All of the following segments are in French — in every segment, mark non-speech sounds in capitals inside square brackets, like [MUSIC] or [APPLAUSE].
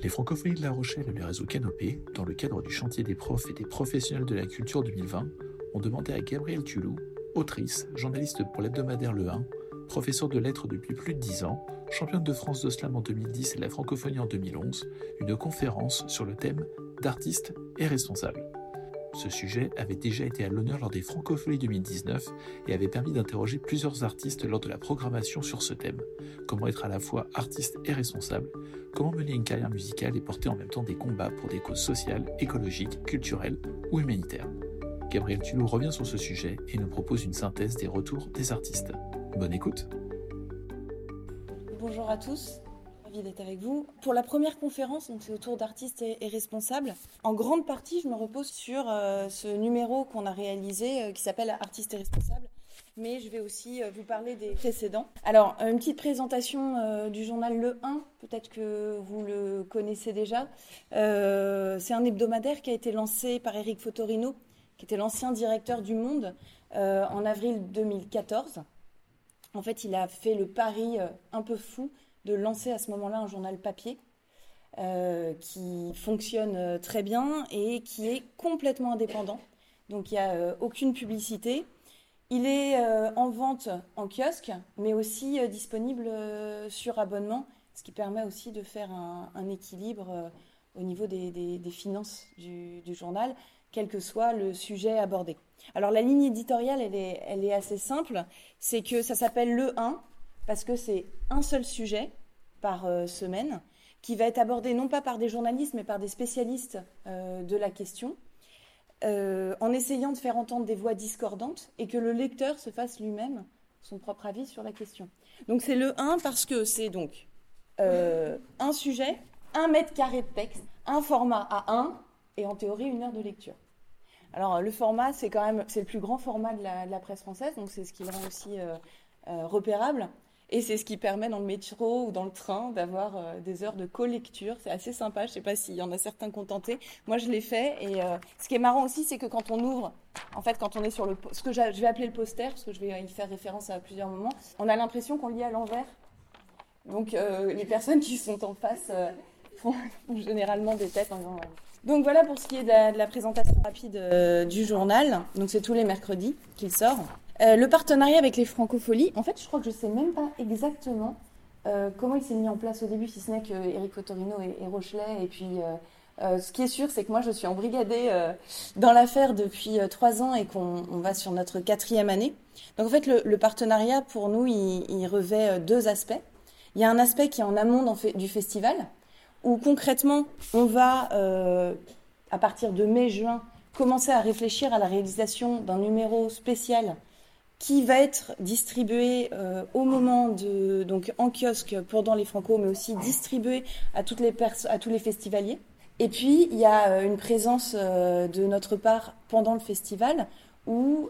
Les Francophonies de La Rochelle et le réseau Canopé, dans le cadre du chantier des profs et des professionnels de la culture 2020, ont demandé à Gabrielle Tulou, autrice, journaliste pour l'hebdomadaire Le 1, professeure de lettres depuis plus de 10 ans, championne de France de slam en 2010 et la francophonie en 2011, une conférence sur le thème d'artistes et responsables. Ce sujet avait déjà été à l'honneur lors des Francophonies 2019 et avait permis d'interroger plusieurs artistes lors de la programmation sur ce thème. Comment être à la fois artiste et responsable Comment mener une carrière musicale et porter en même temps des combats pour des causes sociales, écologiques, culturelles ou humanitaires Gabriel Tulou revient sur ce sujet et nous propose une synthèse des retours des artistes. Bonne écoute Bonjour à tous, ravi d'être avec vous. Pour la première conférence, donc c'est autour d'artistes et, responsables. En grande partie, je me repose sur euh, ce numéro qu'on a réalisé euh, qui s'appelle Artistes et responsables. Mais je vais aussi euh, vous parler des précédents. Alors, une petite présentation du journal Le 1, peut-être que vous le connaissez déjà. c'est un hebdomadaire qui a été lancé par Eric Fotorino, qui était l'ancien directeur du Monde en avril 2014. En fait, il a fait le pari un peu fou de lancer à ce moment-là un journal papier euh, qui fonctionne euh, très bien et qui est complètement indépendant. Donc il n'y a euh, aucune publicité. Il est en vente en kiosque, mais aussi disponible sur abonnement, ce qui permet aussi de faire un, équilibre au niveau des, finances du, journal, quel que soit le sujet abordé. Alors la ligne éditoriale, elle est, elle est assez simple, c'est que ça s'appelle le 1, parce que c'est un seul sujet par euh, semaine, qui va être abordé non pas par des journalistes, mais par des spécialistes euh, de la question, euh, en essayant de faire entendre des voix discordantes et que le lecteur se fasse lui-même son propre avis sur la question. Donc c'est le 1 parce que c'est donc un sujet, un mètre carré de texte, un format à 1 et en théorie une heure de lecture. Alors le format, c'est quand même c'est le plus grand format de la presse française, donc c'est ce qui le rend aussi repérable. Et c'est ce qui permet dans le métro ou dans le train d'avoir euh, des heures de co-lecture. C'est assez sympa. Je ne sais pas s'il y en a certains contentés. Moi, je l'ai fait. Et euh, ce qui est marrant aussi, c'est que quand on ouvre, en fait, quand on est sur le, ce que je vais appeler le poster, parce que je vais y faire référence à plusieurs moments, on a l'impression qu'on lit à l'envers. Donc, euh, les personnes qui sont en face font, généralement des têtes en disant. Donc voilà pour ce qui est de la présentation rapide du journal. Donc c'est tous les mercredis qu'il sort. Euh, le partenariat avec les francopholies, en fait, je crois que je ne sais même pas exactement euh, comment il s'est mis en place au début, si ce n'est que Eric Fotorino et, Rochelet. Et puis, euh, ce qui est sûr, c'est que moi, je suis embrigadée dans l'affaire depuis trois ans et qu'on va sur notre quatrième année. Donc, en fait, le, partenariat, pour nous, il, revêt deux aspects. Il y a un aspect qui est en amont du festival, où concrètement, on va, à partir de mai-juin, commencer à réfléchir à la réalisation d'un numéro spécial qui va être distribué euh, au moment de donc en kiosque pendant les Franco, mais aussi distribué à toutes les à tous les festivaliers. Et puis il y a euh, une présence euh, de notre part pendant le festival où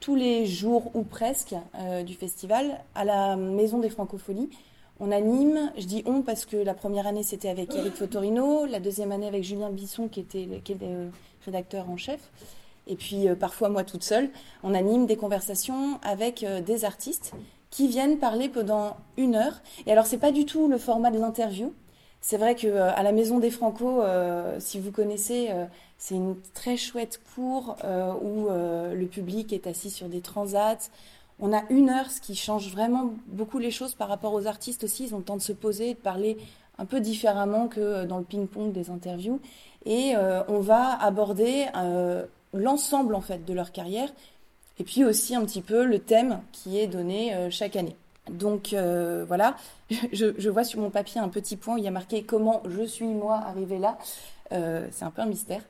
tous les jours ou presque du festival à la Maison des Francopholies on anime, je dis on parce que la première année c'était avec Eric Fotorino, la deuxième année avec Julien Bisson qui était, qui était rédacteur en chef, et puis euh, parfois moi toute seule, on anime des conversations avec euh, des artistes qui viennent parler pendant une heure. Et alors c'est pas du tout le format de l'interview. C'est vrai que euh, à la Maison des Franco, si vous connaissez, c'est une très chouette cour où le public est assis sur des transats. On a une heure, ce qui change vraiment beaucoup les choses par rapport aux artistes aussi. Ils ont le temps de se poser, de parler un peu différemment que dans le ping-pong des interviews. Et on va aborder l'ensemble en fait de leur carrière et puis aussi un petit peu le thème qui est donné euh, chaque année. Donc euh, voilà, [LAUGHS] je, vois sur mon papier un petit point où il y a marqué comment je suis moi arrivé là. Euh, c'est un peu un mystère.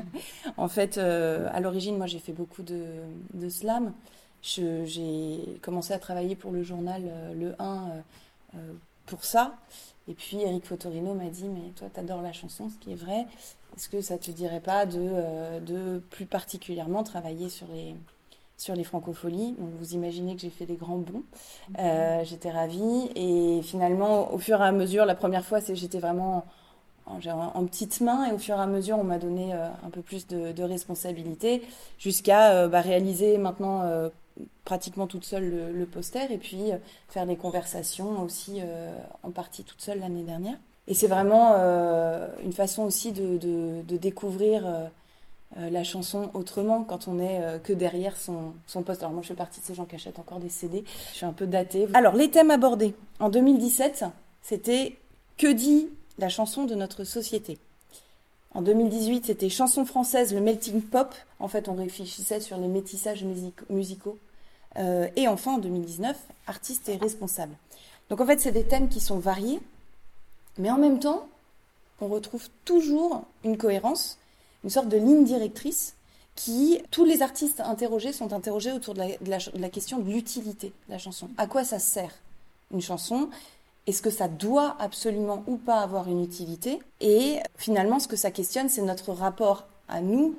[LAUGHS] en fait, à l'origine, moi j'ai fait beaucoup de, de slam. J'ai commencé à travailler pour le journal Le 1 pour ça. Et puis Eric Fotorino m'a dit Mais toi, t'adores la chanson, ce qui est vrai. Est-ce que ça te dirait pas de, euh, de plus particulièrement travailler sur les, sur les francopholies? Donc vous imaginez que j'ai fait des grands bons. Euh, j'étais ravie. Et finalement, au fur et à mesure, la première fois, j'étais vraiment en, en, petite main. Et au fur et à mesure, on m'a donné euh, un peu plus de, de responsabilité jusqu'à bah, réaliser maintenant pratiquement toute seule le, poster et puis faire des conversations aussi en partie toute seule l'année dernière. Et c'est vraiment une façon aussi de, découvrir la chanson autrement quand on est que derrière son, son poste. Alors moi je fais partie de ces gens qui achètent encore des CD, je suis un peu datée. Alors les thèmes abordés en 2017, c'était Que dit la chanson de notre société? En 2018, c'était chanson française, le melting pop. En fait, on réfléchissait sur les métissages musicaux. Euh, et enfin, en 2019, artiste et responsable. Donc en fait, c'est des thèmes qui sont variés, mais en même temps, on retrouve toujours une cohérence, une sorte de ligne directrice qui, tous les artistes interrogés sont interrogés autour de la question de l'utilité de la chanson. À quoi ça sert une chanson? Est-ce que ça doit absolument ou pas avoir une utilité? Et finalement, ce que ça questionne, c'est notre rapport à nous,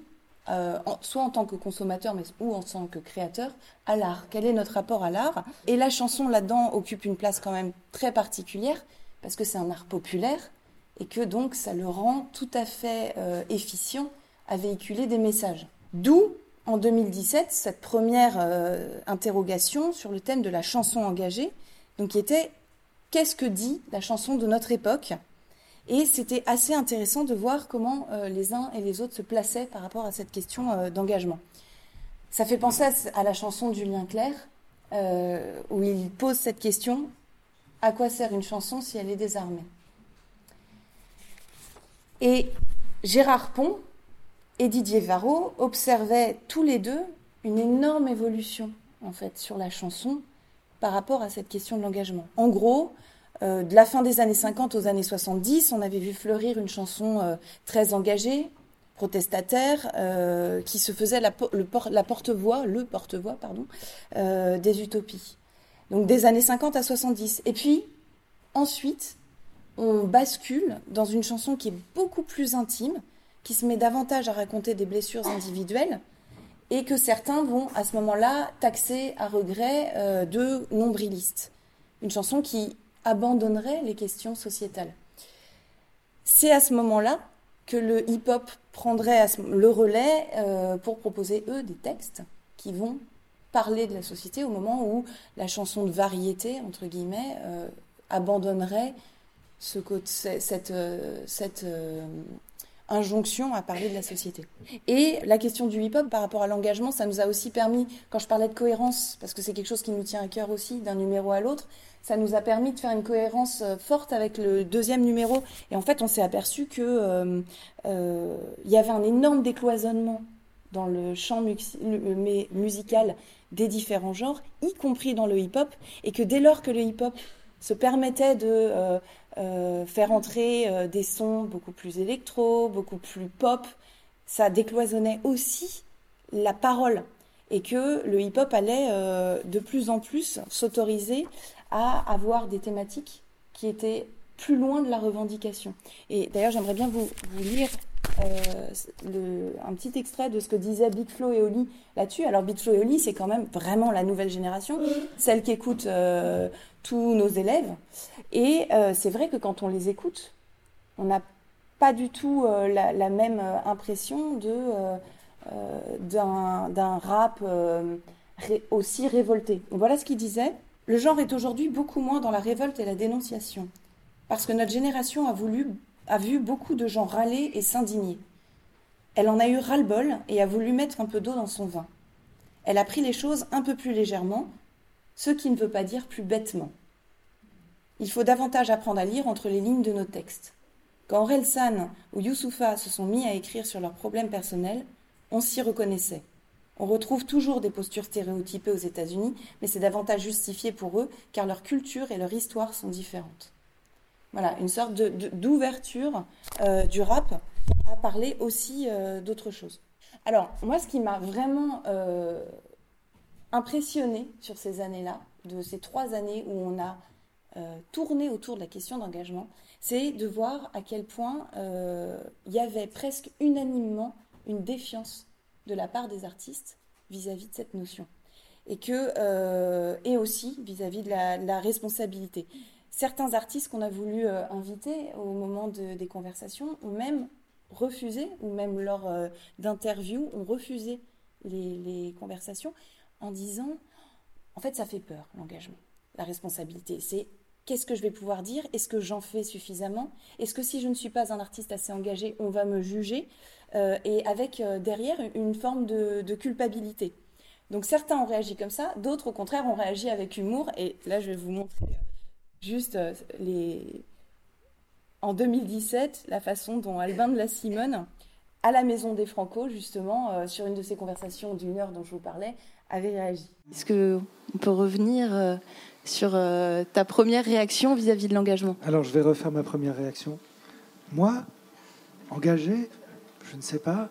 euh, soit en tant que consommateur, mais ou en tant que créateur, à l'art. Quel est notre rapport à l'art? Et la chanson là-dedans occupe une place quand même très particulière parce que c'est un art populaire et que donc ça le rend tout à fait euh, efficient à véhiculer des messages. D'où en 2017 cette première euh, interrogation sur le thème de la chanson engagée, donc qui était qu'est-ce que dit la chanson de notre époque? Et c'était assez intéressant de voir comment euh, les uns et les autres se plaçaient par rapport à cette question d'engagement. Ça fait penser à, la chanson de Julien Clerc, où il pose cette question à quoi sert une chanson si elle est désarmée? Et Gérard Pont et Didier Varro observaient tous les deux une énorme évolution en fait sur la chanson par rapport à cette question de l'engagement. En gros, euh, de la fin des années 50 aux années 70, on avait vu fleurir une chanson euh, très engagée, protestataire, euh, qui se faisait la, la porte-voix, le porte-voix, pardon, des utopies. Donc des années 50 à 70. Et puis, ensuite, on bascule dans une chanson qui est beaucoup plus intime, qui se met davantage à raconter des blessures individuelles, et que certains vont à ce moment-là taxer à regret euh, de nombrilistes. Une chanson qui abandonnerait les questions sociétales. C'est à ce moment-là que le hip-hop prendrait le relais euh, pour proposer, eux, des textes qui vont parler de la société au moment où la chanson de variété, entre guillemets, euh, abandonnerait ce, cette, cette injonction à parler de la société. Et la question du hip-hop par rapport à l'engagement, ça nous a aussi permis, quand je parlais de cohérence, parce que c'est quelque chose qui nous tient à cœur aussi, d'un numéro à l'autre, ça nous a permis de faire une cohérence euh, forte avec le deuxième numéro. Et en fait, on s'est aperçu que euh, euh, il y avait un énorme décloisonnement dans le champ musical des différents genres, y compris dans le hip-hop, et que dès lors que le hip-hop se permettait de euh, faire entrer euh, des sons beaucoup plus électro, beaucoup plus pop. Ça décloisonnait aussi la parole et que le hip-hop allait euh, de plus en plus s'autoriser à avoir des thématiques qui étaient plus loin de la revendication. Et d'ailleurs, j'aimerais bien vous, lire un petit extrait de ce que disaient Big Flo et Oli là-dessus. Alors Big Flo et Oli, c'est quand même vraiment la nouvelle génération, celle qui écoute tous nos élèves. Et euh, c'est vrai que quand on les écoute, on n'a pas du tout euh, la, même euh, impression de, d'un, rap aussi révolté. voilà ce qu'il disait. Le genre est aujourd'hui beaucoup moins dans la révolte et la dénonciation, parce que notre génération a, voulu, a vu beaucoup de gens râler et s'indigner. Elle en a eu ras-le-bol et a voulu mettre un peu d'eau dans son vin. Elle a pris les choses un peu plus légèrement, ce qui ne veut pas dire plus bêtement. Il faut davantage apprendre à lire entre les lignes de nos textes. Quand San ou Youssoufa se sont mis à écrire sur leurs problèmes personnels, on s'y reconnaissait. On retrouve toujours des postures stéréotypées aux États-Unis, mais c'est davantage justifié pour eux car leur culture et leur histoire sont différentes. Voilà, une sorte d'ouverture euh, du rap à parler aussi euh, d'autres choses. Alors, moi, ce qui m'a vraiment euh, impressionné sur ces années-là, de ces trois années où on a euh, tourner autour de la question d'engagement, c'est de voir à quel point il y avait presque unanimement une défiance de la part des artistes vis-à-vis de cette notion. Et, que, et aussi vis-à-vis de, la, responsabilité. Certains artistes qu'on a voulu inviter au moment des conversations ont même refusé, ou même lors d'interviews, ont refusé les, conversations en disant, en fait, ça fait peur, l'engagement, la responsabilité. C'est Qu'est-ce que je vais pouvoir dire? Est-ce que j'en fais suffisamment? Est-ce que si je ne suis pas un artiste assez engagé, on va me juger euh, Et avec euh, derrière une forme de, culpabilité. Donc certains ont réagi comme ça, d'autres au contraire ont réagi avec humour. Et là, je vais vous montrer juste les... en 2017 la façon dont Albin de la Simone, à la Maison des Franco, justement, sur une de ces conversations d'une heure dont je vous parlais, avait réagi. Est-ce qu'on peut revenir sur euh, ta première réaction vis-à-vis de l'engagement? Alors, je vais refaire ma première réaction. Moi, engagé, je ne sais pas.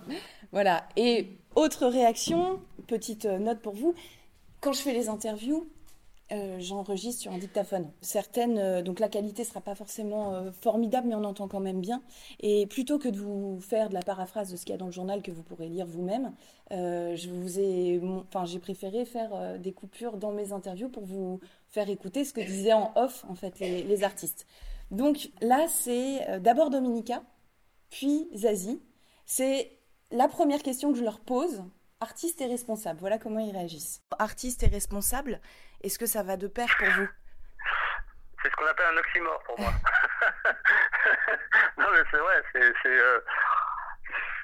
Voilà. Et autre réaction, petite euh, note pour vous. Quand je fais les interviews, euh, j'enregistre sur un dictaphone. Certaines, euh, donc la qualité sera pas forcément euh, formidable, mais on entend quand même bien. Et plutôt que de vous faire de la paraphrase de ce qu'il y a dans le journal que vous pourrez lire vous-même, j'ai préféré faire des coupures dans mes interviews pour vous faire écouter ce que disaient en off en fait les, les artistes. Donc là, c'est d'abord Dominica, puis Zazie. C'est la première question que je leur pose artiste et responsable. Voilà comment ils réagissent. Artiste et responsable, est-ce que ça va de pair pour vous? C'est ce qu'on appelle un oxymore pour moi. [LAUGHS] non mais c'est vrai, c'est... Euh,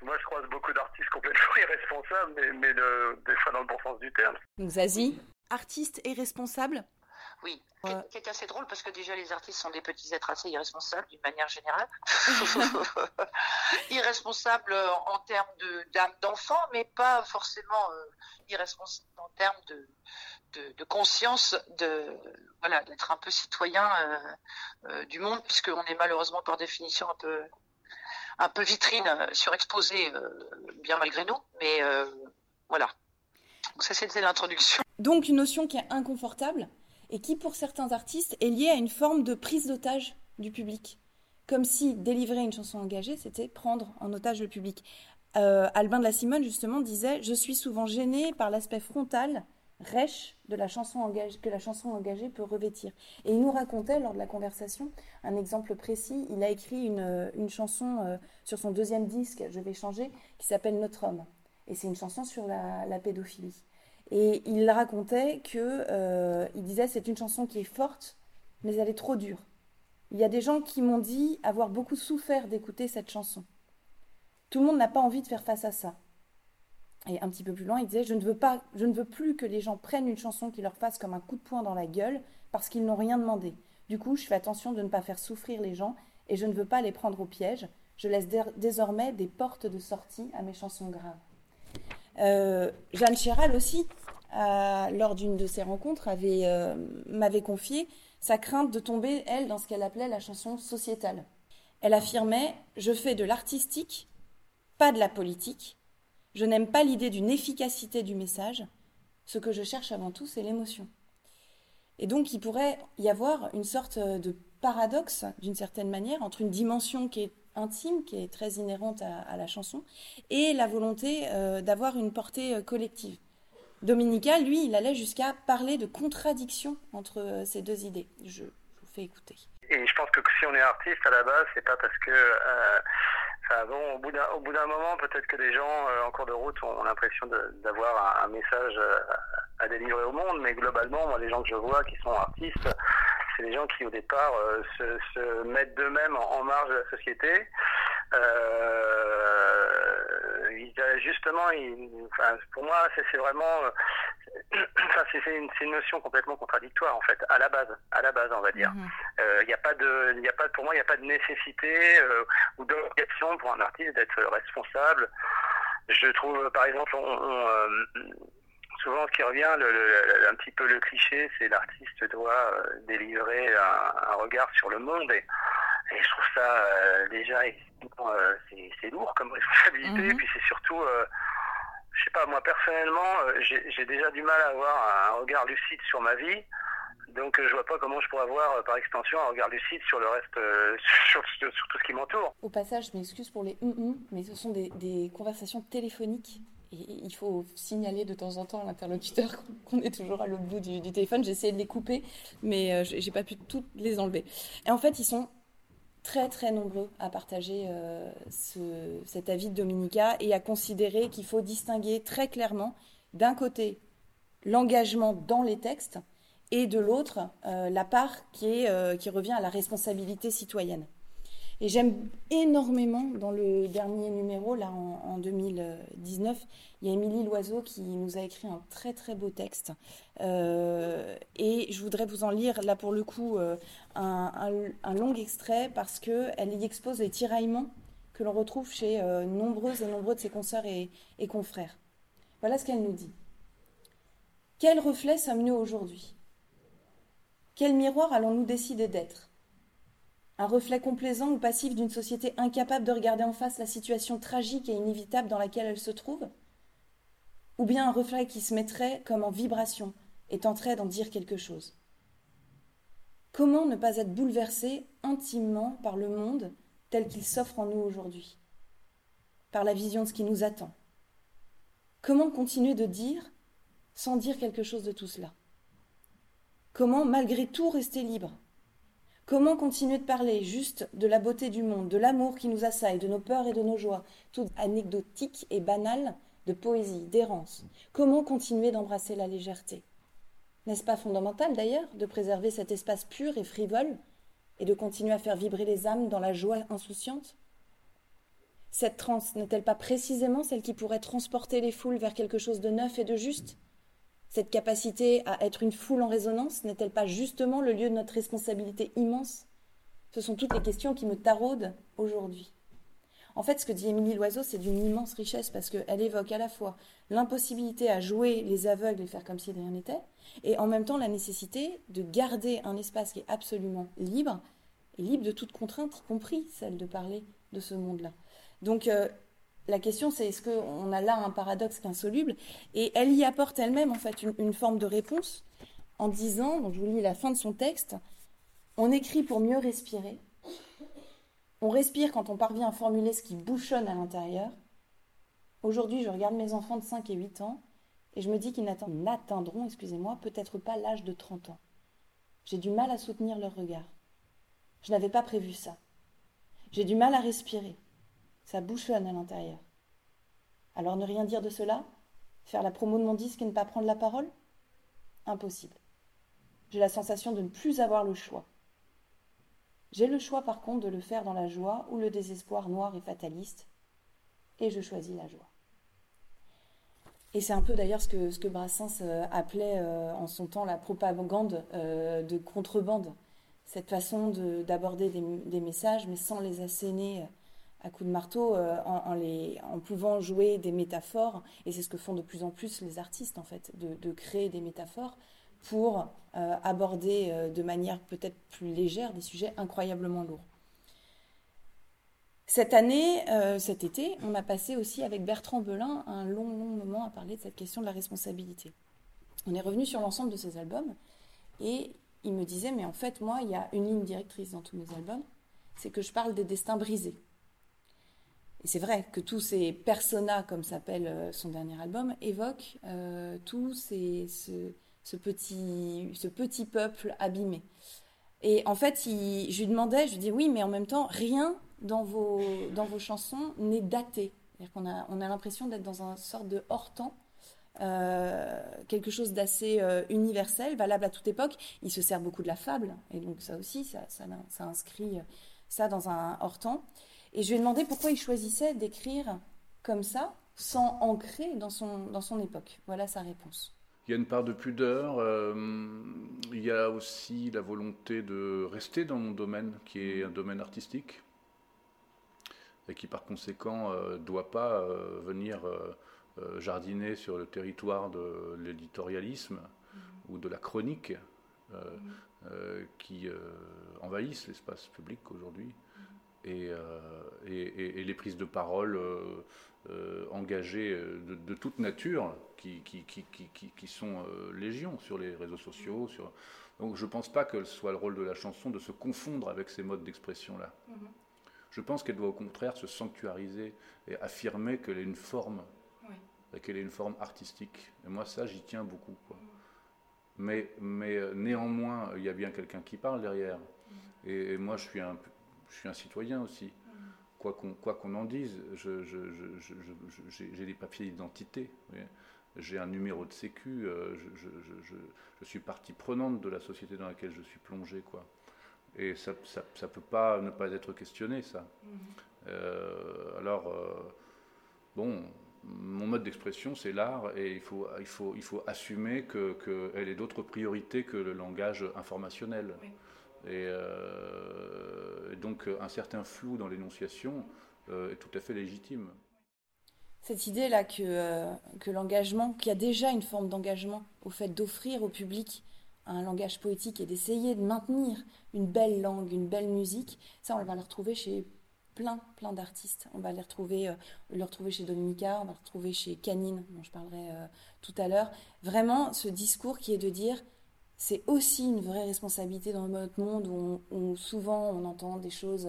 moi je croise beaucoup d'artistes complètement [LAUGHS] irresponsables, mais, mais des fois dans le bon sens du terme. Donc Zazie, artiste et responsable? Oui, qui est assez drôle parce que déjà les artistes sont des petits êtres assez irresponsables d'une manière générale. [LAUGHS] irresponsables en termes d'âme d'enfant, mais pas forcément euh, irresponsables en termes de, de, conscience de voilà d'être un peu citoyen euh, euh, du monde, puisqu'on est malheureusement par définition un peu un peu vitrine surexposée, bien malgré nous. Mais voilà. Donc ça c'était l'introduction. Donc une notion qui est inconfortable et qui, pour certains artistes, est lié à une forme de prise d'otage du public. Comme si délivrer une chanson engagée, c'était prendre en otage le public. Euh, Albin de la Simone, justement, disait Je suis souvent gêné par l'aspect frontal, rêche que la chanson engagée peut revêtir. Et il nous racontait, lors de la conversation, un exemple précis. Il a écrit une, une chanson euh, sur son deuxième disque, Je vais changer, qui s'appelle Notre homme. Et c'est une chanson sur la pédophilie. Et il racontait que, euh, il disait, c'est une chanson qui est forte, mais elle est trop dure. Il y a des gens qui m'ont dit avoir beaucoup souffert d'écouter cette chanson. Tout le monde n'a pas envie de faire face à ça. Et un petit peu plus loin, il disait, je ne veux pas, je ne veux plus que les gens prennent une chanson qui leur fasse comme un coup de poing dans la gueule parce qu'ils n'ont rien demandé. Du coup, je fais attention de ne pas faire souffrir les gens et je ne veux pas les prendre au piège. Je laisse désormais des portes de sortie à mes chansons graves. Euh, Jeanne Chéral aussi, lors d'une de ses rencontres, euh, m'avait confié sa crainte de tomber, elle, dans ce qu'elle appelait la chanson sociétale. Elle affirmait Je fais de l'artistique, pas de la politique. Je n'aime pas l'idée d'une efficacité du message. Ce que je cherche avant tout, c'est l'émotion. Et donc, il pourrait y avoir une sorte de paradoxe, d'une certaine manière, entre une dimension qui est intime, qui est très inhérente à, la chanson, et la volonté euh, d'avoir une portée euh, collective. Dominica, lui, il allait jusqu'à parler de contradiction entre euh, ces deux idées. Je, vous fais écouter. Et je pense que si on est artiste à la base, c'est pas parce que bon, au bout d'un moment, peut-être que les gens en cours de route ont l'impression d'avoir un, message à délivrer au monde, mais globalement, moi, les gens que je vois qui sont artistes, c'est des gens qui au départ euh, se, mettent d'eux-mêmes en, marge de la société. Euh, justement, pour moi, c'est vraiment, euh, [CLEARS THROAT] c'est une, notion complètement contradictoire en fait, à la base, à la base, on va dire. Mhm. Il n'y a pas de, il a pas, pour moi, il n'y a pas de nécessité ou d'obligation pour un artiste d'être responsable. Je trouve, par exemple, on souvent ce qui revient, le, un petit peu le cliché, c'est l'artiste doit euh, délivrer un, regard sur le monde. Et, je trouve ça euh, déjà, euh, c'est lourd comme [LAUGHS] responsabilité. Et mhm. puis c'est surtout, je sais pas, moi personnellement, j'ai déjà du mal à avoir un regard lucide sur ma vie. Donc je vois pas comment je pourrais avoir par extension un regard lucide sur le reste, [LAUGHS] sur, tout ce qui m'entoure. Au passage, je m'excuse pour les hum, hum mais ce sont des, des conversations téléphoniques il faut signaler de temps en temps à l'interlocuteur [LAUGHS] qu'on est toujours à l'autre bout du, téléphone. J'ai essayé de les couper, mais euh, j'ai pas pu toutes les enlever. Et en fait, ils sont très très nombreux à partager euh, cet avis de Dominica et à considérer qu'il faut distinguer très clairement d'un côté l'engagement dans les textes et de l'autre, la part qui revient à la responsabilité citoyenne. Et j'aime énormément, dans le dernier numéro, là en, 2019, il y a Émilie Loiseau qui nous a écrit un très très beau texte. Euh, et je voudrais vous en lire, là pour le coup, euh, un, long extrait parce qu'elle y expose les tiraillements que l'on retrouve chez euh, nombreuses et nombreux de ses consoeurs et, et confrères. Voilà ce qu'elle nous dit. Quel reflet sommes-nous aujourd'hui? Quel miroir allons-nous décider d'être? Un reflet complaisant ou passif d'une société incapable de regarder en face la situation tragique et inévitable dans laquelle elle se trouve? Ou bien un reflet qui se mettrait comme en vibration et tenterait d'en dire quelque chose? Comment ne pas être bouleversé intimement par le monde tel qu'il s'offre en nous aujourd'hui? Par la vision de ce qui nous attend? Comment continuer de dire sans dire quelque chose de tout cela? Comment malgré tout rester libre? Comment continuer de parler juste de la beauté du monde, de l'amour qui nous assaille, de nos peurs et de nos joies, tout anecdotique et banal, de poésie, d'errance. Comment continuer d'embrasser la légèreté? N'est-ce pas fondamental d'ailleurs de préserver cet espace pur et frivole et de continuer à faire vibrer les âmes dans la joie insouciante? Cette transe n'est-elle pas précisément celle qui pourrait transporter les foules vers quelque chose de neuf et de juste? Cette capacité à être une foule en résonance n'est-elle pas justement le lieu de notre responsabilité immense? Ce sont toutes les questions qui me taraudent aujourd'hui. En fait, ce que dit Émilie Loiseau, c'est d'une immense richesse parce qu'elle évoque à la fois l'impossibilité à jouer les aveugles et faire comme si rien n'était, et en même temps la nécessité de garder un espace qui est absolument libre, et libre de toute contrainte, y compris celle de parler de ce monde-là. Donc, euh, la question, c'est est-ce qu'on a là un paradoxe insoluble? Et elle y apporte elle-même, en fait, une, forme de réponse en disant, je vous lis la fin de son texte, on écrit pour mieux respirer. On respire quand on parvient à formuler ce qui bouchonne à l'intérieur. Aujourd'hui, je regarde mes enfants de 5 et 8 ans et je me dis qu'ils n'atteindront, excusez-moi, peut-être pas l'âge de 30 ans. J'ai du mal à soutenir leur regard. Je n'avais pas prévu ça. J'ai du mal à respirer. Ça bouchonne à l'intérieur. Alors ne rien dire de cela? Faire la promo de mon disque et ne pas prendre la parole? Impossible. J'ai la sensation de ne plus avoir le choix. J'ai le choix par contre de le faire dans la joie ou le désespoir noir et fataliste, et je choisis la joie. Et c'est un peu d'ailleurs ce que, Brassens euh, appelait euh, en son temps la propagande euh, de contrebande, cette façon d'aborder des, messages mais sans les asséner à coups de marteau euh, en, pouvant jouer des métaphores, et c'est ce que font de plus en plus les artistes en fait, de, créer des métaphores pour euh, aborder euh, de manière peut-être plus légère des sujets incroyablement lourds. Cette année, cet été, on a passé aussi avec Bertrand Belin un long, long moment à parler de cette question de la responsabilité. On est revenu sur l'ensemble de ces albums et il me disait, mais en fait, moi, il y a une ligne directrice dans tous mes albums, c'est que je parle des destins brisés. Et c'est vrai que tous ces personas, comme s'appelle euh, son dernier album, évoquent euh, tout ce, petit, peuple abîmé. Et en fait, je lui demandais, je lui dis oui, mais en même temps, rien dans vos, chansons n'est daté. C'est-à-dire qu'on a, on a l'impression d'être dans un sorte de hors-temps, euh, quelque chose d'assez universel, valable à toute époque. Il se sert beaucoup de la fable, et donc ça aussi, ça, ça, ça inscrit ça dans un hors-temps. Et je lui ai demandé pourquoi il choisissait d'écrire comme ça, sans ancrer dans son, dans son époque. Voilà sa réponse. Il y a une part de pudeur, euh, il y a aussi la volonté de rester dans mon domaine, qui est un domaine artistique, et qui par conséquent ne euh, doit pas euh, venir jardiner sur le territoire de l'éditorialisme ou de la chronique mm-hmm. qui envahissent l'espace public aujourd'hui. Euh, et, et, les prises de parole euh, euh, engagées de, toute nature qui, qui, qui, qui sont légion sur les réseaux sociaux. Sur... Donc je ne pense pas que ce soit le rôle de la chanson de se confondre avec ces modes d'expression-là. Mm-hmm. Je pense qu'elle doit au contraire se sanctuariser et affirmer qu'elle est une forme, qu'elle est une forme artistique. Et moi, ça, j'y tiens beaucoup. Quoi. Mm-hmm. Mais, mais néanmoins, il y a bien quelqu'un qui parle derrière. Mm-hmm. Et, et, moi, je suis un, je suis un citoyen aussi. Quoi qu'on en dise, j'ai des papiers d'identité. j'ai un numéro de sécu, je, je, suis partie prenante de la société dans laquelle je suis plongé, quoi. Et ça ne peut pas ne pas être questionné, ça. Mmh. alors, bon, mon mode d'expression, c'est l'art, et il faut, il faut, il faut assumer qu'elle que ait d'autres priorités que le langage informationnel. Euh, et, donc un certain flou dans l'énonciation euh, est tout à fait légitime. Cette idée-là que, euh, que l'engagement, qu'il y a déjà une forme d'engagement au fait d'offrir au public un langage poétique et d'essayer de maintenir une belle langue, une belle musique, ça on va le retrouver chez plein, plein d'artistes. On va les retrouver, le retrouver chez Dominica, on va le retrouver chez Canine, dont je parlerai tout à l'heure. Vraiment, ce discours qui est de dire c'est aussi une vraie responsabilité dans notre monde où, souvent on entend des choses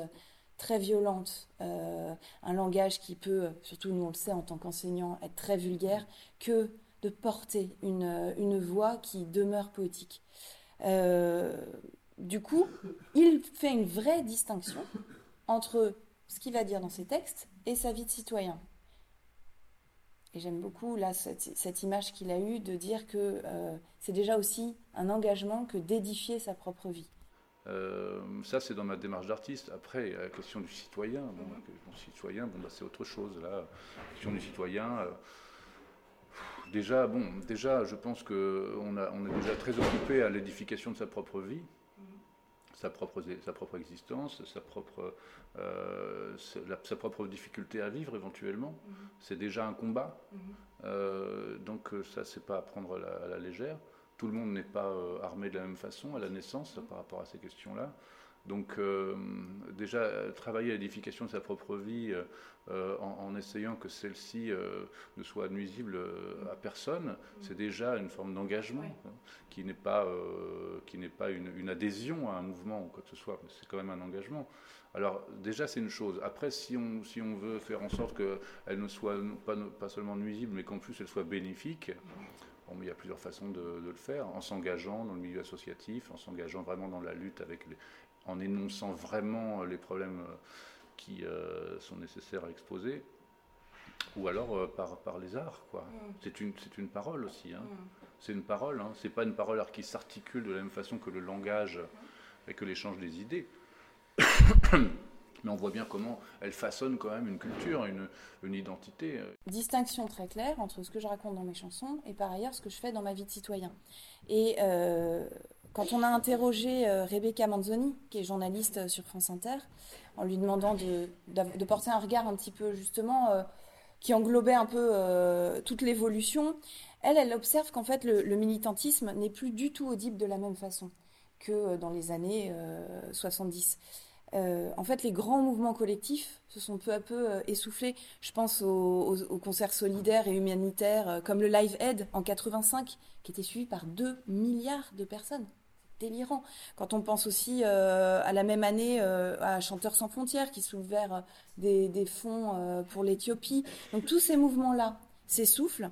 très violentes, euh, un langage qui peut, surtout nous on le sait en tant qu'enseignant, être très vulgaire, que de porter une, voix qui demeure poétique. Euh, du coup, il fait une vraie distinction entre ce qu'il va dire dans ses textes et sa vie de citoyen. J'aime beaucoup là cette, image qu'il a eue de dire que euh, c'est déjà aussi un engagement que d'édifier sa propre vie. Euh, ça, c'est dans ma démarche d'artiste. Après, la question du citoyen, citoyen, bon, bah, c'est autre chose. Là, la question du citoyen. Euh, déjà, bon, déjà, je pense qu'on on est déjà très occupé à l'édification de sa propre vie sa propre, sa propre existence, sa propre, euh, sa propre difficulté à vivre éventuellement. Mhm. C'est déjà un combat. Mhm. Euh, donc euh, ça, c'est pas à prendre à la, légère. Tout le monde n'est pas armé de la même façon à la naissance par rapport à ces questions-là. Donc déjà, travailler à l'édification de sa propre vie en, essayant que celle-ci ne soit nuisible à personne, mhm. c'est déjà une forme d'engagement hein, qui n'est pas, qui pas une, une, adhésion à un mouvement ou quoi que ce soit, mais c'est quand même un engagement. Alors déjà c'est une chose. Après si on, si on veut faire en sorte qu'elle ne soit pas, pas seulement nuisible mais qu'en plus elle soit bénéfique, bon, il y a plusieurs façons de, le faire, en s'engageant dans le milieu associatif, en s'engageant vraiment dans la lutte avec en énonçant vraiment les problèmes euh, qui euh, sont nécessaires à exposer, ou alors euh, par, par les arts. quoi. Mm. C'est une, une parole aussi. Hein. Mm. C'est une parole, hein. c'est pas une parole qui s'articule de la même façon que le langage et que l'échange des idées. [COUGHS] Mais on voit bien comment elle façonne quand même une culture, une, une, identité. Distinction très claire entre ce que je raconte dans mes chansons et par ailleurs ce que je fais dans ma vie de citoyen. Et euh, quand on a interrogé euh, Rebecca Manzoni, qui est journaliste sur France Inter, en lui demandant de, porter un regard un petit peu justement euh, qui englobait un peu toute l'évolution, elle, elle observe qu'en fait le, militantisme n'est plus du tout audible de la même façon que dans les années 70. Euh, en fait, les grands mouvements collectifs se sont peu à peu euh, essoufflés. Je pense aux, concerts solidaires et humanitaires euh, comme le Live Aid en 85, qui était suivi par 2 milliards de personnes. Délirant. Quand on pense aussi à la même année à Chanteurs sans frontières qui soulevèrent des, des fonds pour l'Éthiopie. Donc tous ces mouvements-là s'essoufflent.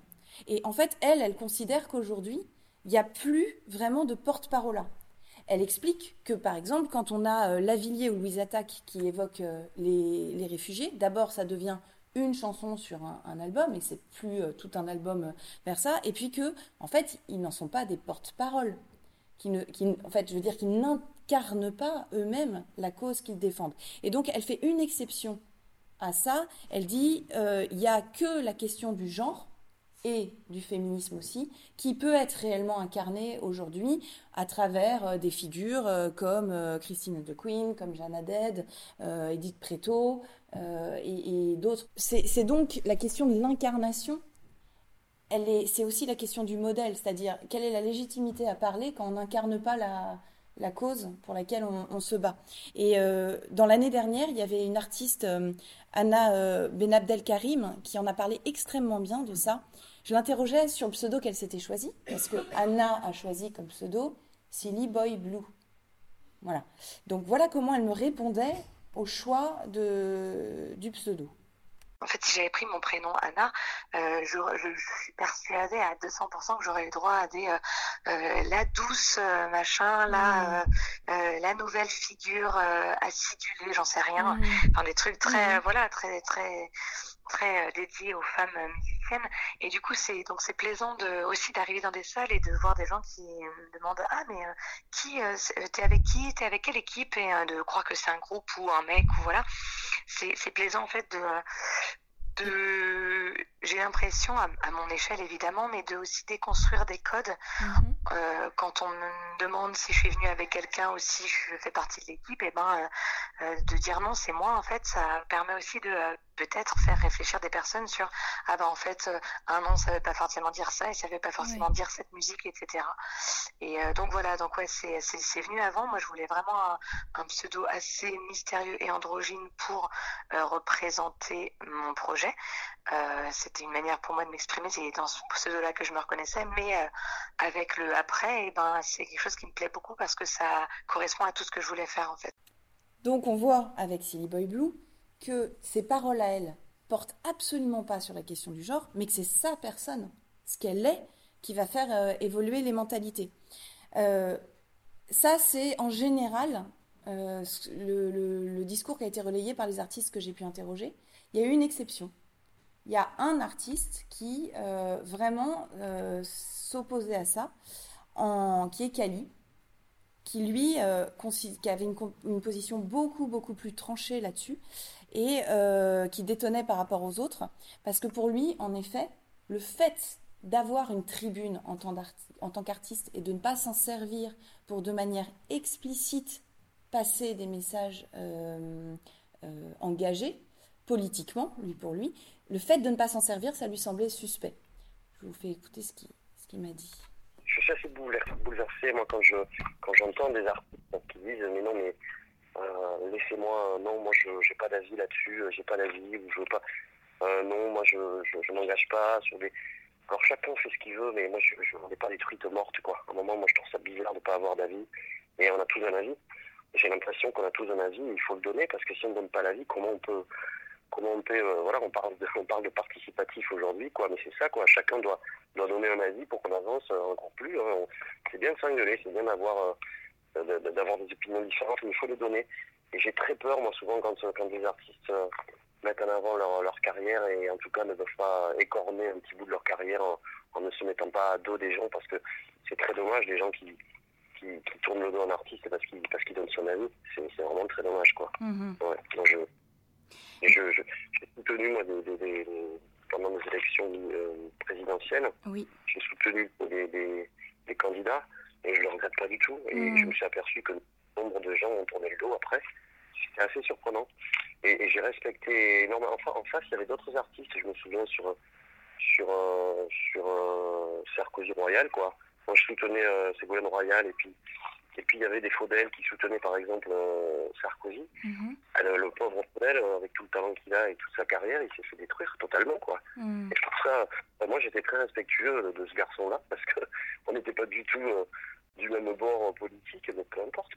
Et en fait, elle, elle considère qu'aujourd'hui, il n'y a plus vraiment de porte-parole. Elle explique que, par exemple, quand on a euh, Lavillier ou Louise Attaque qui évoque euh, les, réfugiés, d'abord, ça devient une chanson sur un, album et c'est plus euh, tout un album vers ça. Et puis que, en fait, ils n'en sont pas des porte-paroles. Qui ne, qui, en fait, je veux dire qu'ils n'incarnent pas eux-mêmes la cause qu'ils défendent. Et donc, elle fait une exception à ça. Elle dit il n'y a que la question du genre et du féminisme aussi, qui peut être réellement incarné aujourd'hui à travers euh, des figures euh, comme euh, Christine de Queen, comme Jeanne Haddad, Edith Preto et, d'autres. C'est donc la question de l'incarnation. C'est aussi la question du modèle, c'est-à-dire quelle est la légitimité à parler quand on n'incarne pas la, cause pour laquelle on, se bat. Et dans l'année dernière, il y avait une artiste, Anna Benabdel Karim, qui en a parlé extrêmement bien de ça. Je l'interrogeais sur le pseudo qu'elle s'était choisi, parce que Anna a choisi comme pseudo Silly Boy Blue. Voilà. Donc voilà comment elle me répondait au choix du pseudo. En fait, si j'avais pris mon prénom Anna, euh, je, suis persuadée à 200% que j'aurais eu droit à des euh, euh, la douce machin, la mm. la nouvelle figure acidulée, j'en sais rien, mm. enfin des trucs très mm. voilà très très très dédiés aux femmes musiciennes. Et du coup, c'est donc c'est plaisant de, aussi d'arriver dans des salles et de voir des gens qui me demandent ah mais qui t'es avec qui, t'es avec quelle équipe? Et de croire que c'est un groupe ou un mec ou voilà. C'est plaisant en fait de de j'ai l'impression, à, mon échelle évidemment, mais de aussi déconstruire des codes. Mhm. Euh, quand on me demande si je suis venue avec quelqu'un ou si je fais partie de l'équipe, et eh ben euh, euh, de dire non, c'est moi en fait, ça permet aussi de peut-être faire réfléchir des personnes sur ah ben en fait un nom ça veut pas forcément dire ça et ça veut pas forcément dire cette musique, etc. Et donc voilà, donc ouais c'est c'est venu avant. Moi je voulais vraiment un, un pseudo assez mystérieux et androgyne pour représenter mon projet. C'était une manière pour moi de m'exprimer, c'est dans ce pseudo-là que je me reconnaissais, mais euh, avec le après, et eh ben, c'est quelque chose qui me plaît beaucoup parce que ça correspond à tout ce que je voulais faire en fait. Donc on voit avec Silly Boy Blue que ses paroles à elle portent absolument pas sur la question du genre, mais que c'est sa personne, ce qu'elle est, qui va faire euh, évoluer les mentalités. Euh, ça, c'est en général le, discours qui a été relayé par les artistes que j'ai pu interroger. Il y a eu une exception il y a un artiste qui euh, vraiment euh, s'opposait à ça, qui est Kali, qui lui euh, avait une, position beaucoup beaucoup plus tranchée là-dessus et qui détonnait par rapport aux autres, parce que pour lui, en effet, le fait d'avoir une tribune en tant qu'artiste et de ne pas s'en servir pour de manière explicite passer des messages engagés politiquement, lui pour lui, le fait de ne pas s'en servir, ça lui semblait suspect. Je vous fais écouter ce qu'il m'a dit. Je suis assez bouleversé, moi, quand j'entends des artistes qui disent Mais non, mais euh, laissez-moi, non, moi, je n'ai pas d'avis là-dessus, euh, j'ai pas d'avis, ou je veux pas. Euh, non, moi, je je, m'engage pas. Alors, chacun fait ce qu'il veut, mais moi, je ne pas des truites mortes, quoi. À un moment, moi, je trouve ça bizarre de ne pas avoir d'avis. Et on a tous un avis. J'ai l'impression qu'on a tous un avis, il faut le donner, parce que si on ne donne pas l'avis, comment on peut comment on peut, voilà, on parle de, [LAUGHS] on parle de participatif aujourd'hui, quoi, mais c'est ça, quoi. Chacun doit, doit donner un avis pour qu'on avance encore plus. Hein. C'est bien de s'engueuler, c'est bien d'avoir, d'avoir des opinions différentes, mais il faut les donner. Et j'ai très peur, moi, souvent, quand, quand des artistes mettent en avant leur, leur carrière et en tout cas ne doivent pas écorner un petit bout de leur carrière en, ne se mettant pas à dos des gens parce que c'est très dommage, les gens qui, qui, tournent le dos à un artiste parce qu'il parce qu'il donne son avis. C'est vraiment très dommage, quoi. Mm-hmm. ouais, je, je, j'ai soutenu, moi, des, pendant les élections euh, présidentielles, oui. j'ai soutenu des, des, candidats et je ne le regrette pas du tout. Et mm. je me suis aperçu que nombre de gens ont tourné le dos après. C'était assez surprenant. Et, j'ai respecté énormément. Enfin, en face, il y avait d'autres artistes. Je me souviens sur, sur, sur Sarkozy Royal, quoi. Moi, je soutenais euh, Ségolène Royal et puis et puis il y avait des Faudel qui soutenaient par exemple euh, Sarkozy. Mhm. le pauvre Faudel, euh, avec tout le talent qu'il a et toute sa carrière, il s'est fait détruire totalement. quoi. Mhm. Et je trouve ça, moi j'étais très respectueux de ce garçon-là parce qu'on n'était pas du tout euh, du même bord politique, mais peu importe.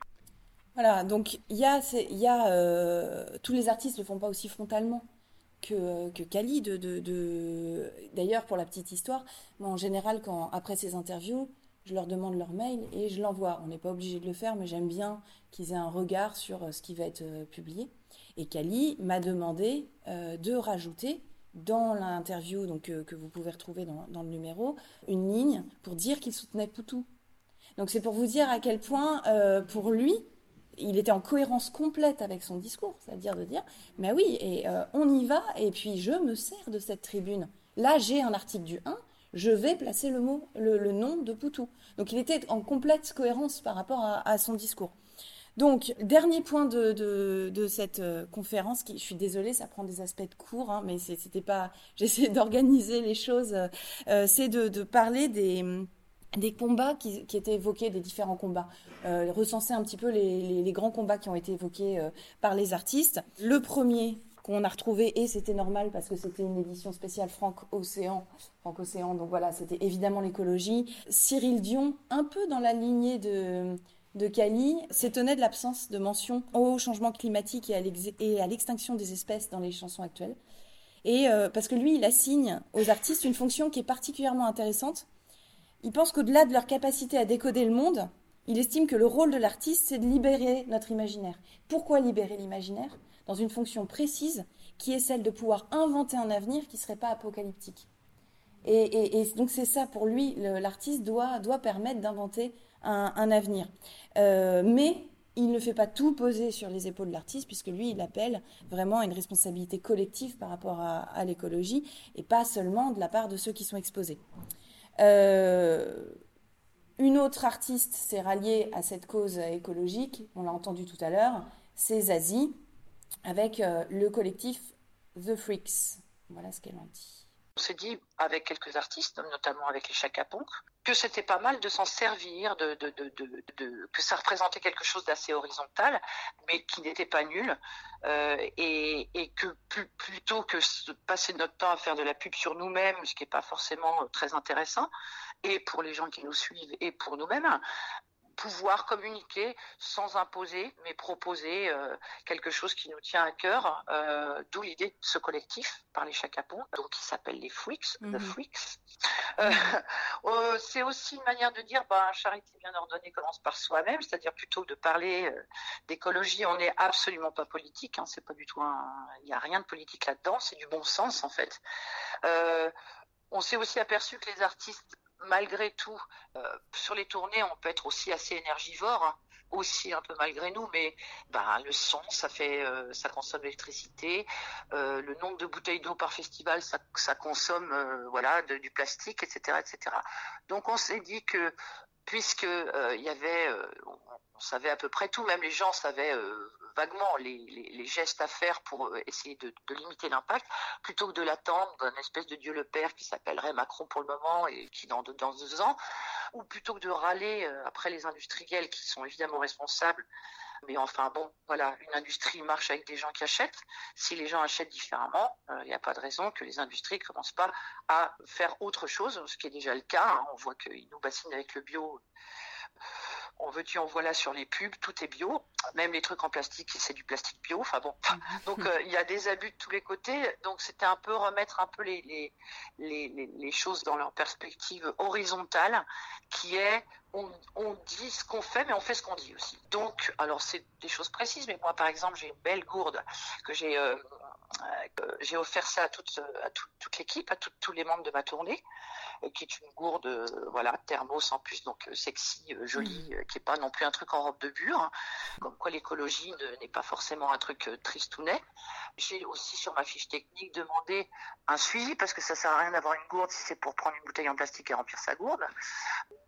Voilà, donc il y a, a tous les artistes ne font pas aussi frontalement que, que Kali. D'ailleurs, pour la petite histoire, en général, quand, après ces interviews, je leur demande leur mail et je l'envoie. On n'est pas obligé de le faire, mais j'aime bien qu'ils aient un regard sur euh, ce qui va être euh, publié. Et Kali m'a demandé euh, de rajouter dans l'interview donc, que vous pouvez retrouver dans, le numéro une ligne pour dire qu'il soutenait Poutou. Donc c'est pour vous dire à quel point, pour lui, il était en cohérence complète avec son discours, c'est-à-dire de dire, mais oui, et on y va, et puis je me sers de cette tribune. Là, j'ai un article du 1 je vais placer le mot, le, nom de Poutou. Donc il était en complète cohérence par rapport à, son discours. Donc, dernier point de, cette euh, conférence, qui, je suis désolée, ça prend des aspects de cours, hein, mais c'était pas. [LAUGHS] J'essaie d'organiser les choses. Euh, c'est de, parler des, des combats qui, étaient évoqués, des différents combats, euh, recenser un petit peu les, grands combats qui ont été évoqués par les artistes. Le premier, qu'on a retrouvé et c'était normal parce que c'était une édition spéciale Franck-Océan. Franck-Océan, donc voilà, c'était évidemment l'écologie. Cyril Dion, un peu dans la lignée de, de Cali, s'étonnait de l'absence de mention au changement climatique et à l'extinction des espèces dans les chansons actuelles. Et euh, parce que lui, il assigne aux artistes une fonction qui est particulièrement intéressante. Il pense qu'au-delà de leur capacité à décoder le monde, il estime que le rôle de l'artiste, c'est de libérer notre imaginaire. Pourquoi libérer l'imaginaire dans une fonction précise qui est celle de pouvoir inventer un avenir qui ne serait pas apocalyptique. Et, donc c'est ça pour lui, l'artiste doit, doit permettre d'inventer un, avenir. Euh, mais il ne fait pas tout poser sur les épaules de l'artiste, puisque lui, il appelle vraiment à une responsabilité collective par rapport à, l'écologie, et pas seulement de la part de ceux qui sont exposés. Euh, une autre artiste s'est ralliée à cette cause écologique, on l'a entendu tout à l'heure, c'est Zazie, avec euh, le collectif The Freaks. Voilà ce qu'elle en dit. On s'est dit, avec quelques artistes, notamment avec les Chacapons, que c'était pas mal de s'en servir, que ça représentait quelque chose d'assez horizontal, mais qui n'était pas nul, euh, et, que plutôt que passer notre temps à faire de la pub sur nous-mêmes, ce qui n'est pas forcément euh, très intéressant, et pour les gens qui nous suivent et pour nous-mêmes, pouvoir communiquer sans imposer, mais proposer euh, quelque chose qui nous tient à cœur. Euh, d'où l'idée de ce collectif par les Chacapons, donc qui s'appelle les Freaks, The mhm. Freaks. Euh, [LAUGHS] c'est aussi une manière de dire, bah, charité bien ordonnée commence par soi-même, c'est-à-dire plutôt de parler d'écologie, on n'est absolument pas politique, hein, c'est pas du tout il n'y a rien de politique là-dedans, c'est du bon sens en fait. on s'est aussi aperçu que les artistes malgré tout, euh, sur les tournées, on peut être aussi assez énergivore, hein, aussi un peu malgré nous, mais bah, le son, ça fait, euh, ça consomme l'électricité. Euh, le nombre de bouteilles d'eau par festival, ça, ça consomme, voilà, du plastique, etc., etc. Donc on s'est dit que puisque il y avait, on savait à peu près tout, même les gens savaient vaguement les, gestes à faire pour euh, essayer de, limiter l'impact, plutôt que de l'attendre d'un espèce de Dieu le Père qui s'appellerait Macron pour le moment et qui dans, deux ans, ou plutôt que de râler euh, après les industriels qui sont évidemment responsables. Mais enfin bon, voilà, une industrie marche avec des gens qui achètent. Si les gens achètent différemment, il euh, n'y a pas de raison que les industries ne commencent pas à faire autre chose, ce qui est déjà le cas. Hein. On voit qu'ils nous bassinent avec le bio on veut tu en voilà sur les pubs, tout est bio, même les trucs en plastique, c'est du plastique bio. Enfin bon, mhm. [LAUGHS] donc euh, il y a des abus de tous les côtés. Donc c'était un peu remettre un peu les, les, choses dans leur perspective horizontale, qui est on, dit ce qu'on fait, mais on fait ce qu'on dit aussi. Donc, alors c'est des choses précises, mais moi par exemple j'ai une belle gourde que j'ai euh, j'ai offert ça à toute, à toute l'équipe, à tous les membres de ma tournée. Euh, qui est une gourde, euh, voilà, thermos en plus, donc euh, sexy, jolie, mm. qui est pas non plus un truc en robe de bure. Hein. Comme quoi l'écologie n'est pas forcément un truc tristounet. J'ai aussi sur ma fiche technique demandé un suivi parce que ça sert à rien d'avoir une gourde si c'est pour prendre une bouteille en plastique et remplir sa gourde.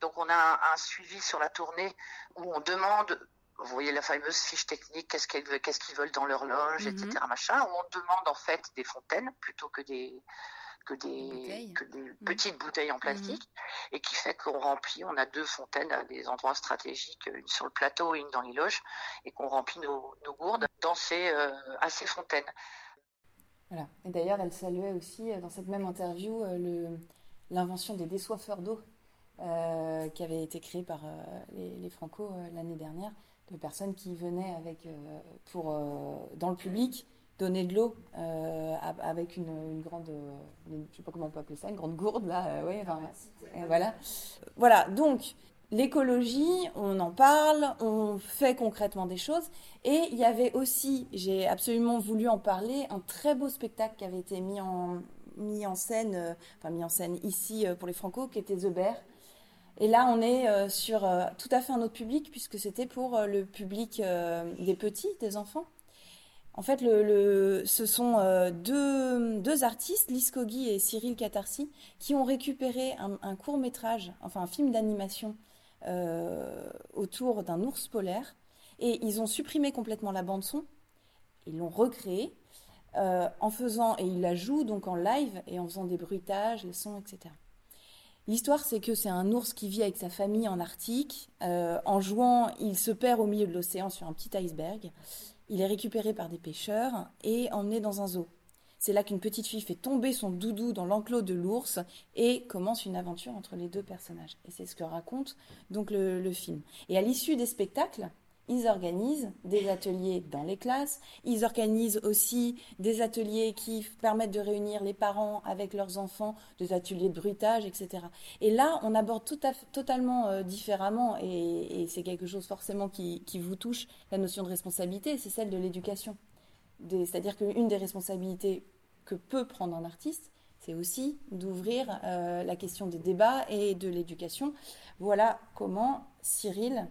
Donc on a un, suivi sur la tournée où on demande vous voyez la fameuse fiche technique, qu'est-ce qu'ils veulent dans leur loge, etc. Mm-hmm. Machin, où on demande en fait des fontaines plutôt que des, que des, mmh. petites bouteilles en mmh. plastique et qui fait qu'on remplit, on a deux fontaines à des endroits stratégiques, une sur le plateau et une dans les loges, et qu'on remplit nos, gourdes dans ces, euh, à ces fontaines. Voilà. Et d'ailleurs, elle saluait aussi euh, dans cette même interview euh, l'invention des désoiffeurs d'eau qui avait été créée par les, les, Franco l'année dernière, de personnes qui venaient avec, pour, dans le public donner de l'eau euh, avec une, grande, je sais pas comment on peut appeler ça, une grande gourde là, euh, ouais, voilà. Voilà, donc l'écologie, on en parle, on fait concrètement des choses, et il y avait aussi, j'ai absolument voulu en parler, un très beau spectacle qui avait été mis en mis en scène, euh, enfin mis en scène ici pour les Franco, qui était The Bear. Et là, on est sur tout à fait un autre public, puisque c'était pour le public des petits, des enfants. En fait, ce sont euh, deux, artistes, Lise et Cyril Catarsi, qui ont récupéré un, court métrage, enfin un film d'animation euh, autour d'un ours polaire, et ils ont supprimé complètement la bande son, ils l'ont recréé euh, en faisant, et ils la jouent donc en live et en faisant des bruitages, les sons, etc. L'histoire, c'est que c'est un ours qui vit avec sa famille en Arctique. en jouant, il se perd au milieu de l'océan sur un petit iceberg. Il est récupéré par des pêcheurs et emmené dans un zoo. C'est là qu'une petite fille fait tomber son doudou dans l'enclos de l'ours et commence une aventure entre les deux personnages. Et c'est ce que raconte donc le, film. Et à l'issue des spectacles, ils organisent des ateliers dans les classes, ils organisent aussi des ateliers qui permettent de réunir les parents avec leurs enfants, des ateliers de bruitage, etc. Et là, on aborde totalement euh, différemment, et, c'est quelque chose forcément qui, vous touche, la notion de responsabilité, c'est celle de l'éducation. C'est-à-dire qu'une des responsabilités que peut prendre un artiste, c'est aussi d'ouvrir la question des débats et de l'éducation. Voilà comment Cyril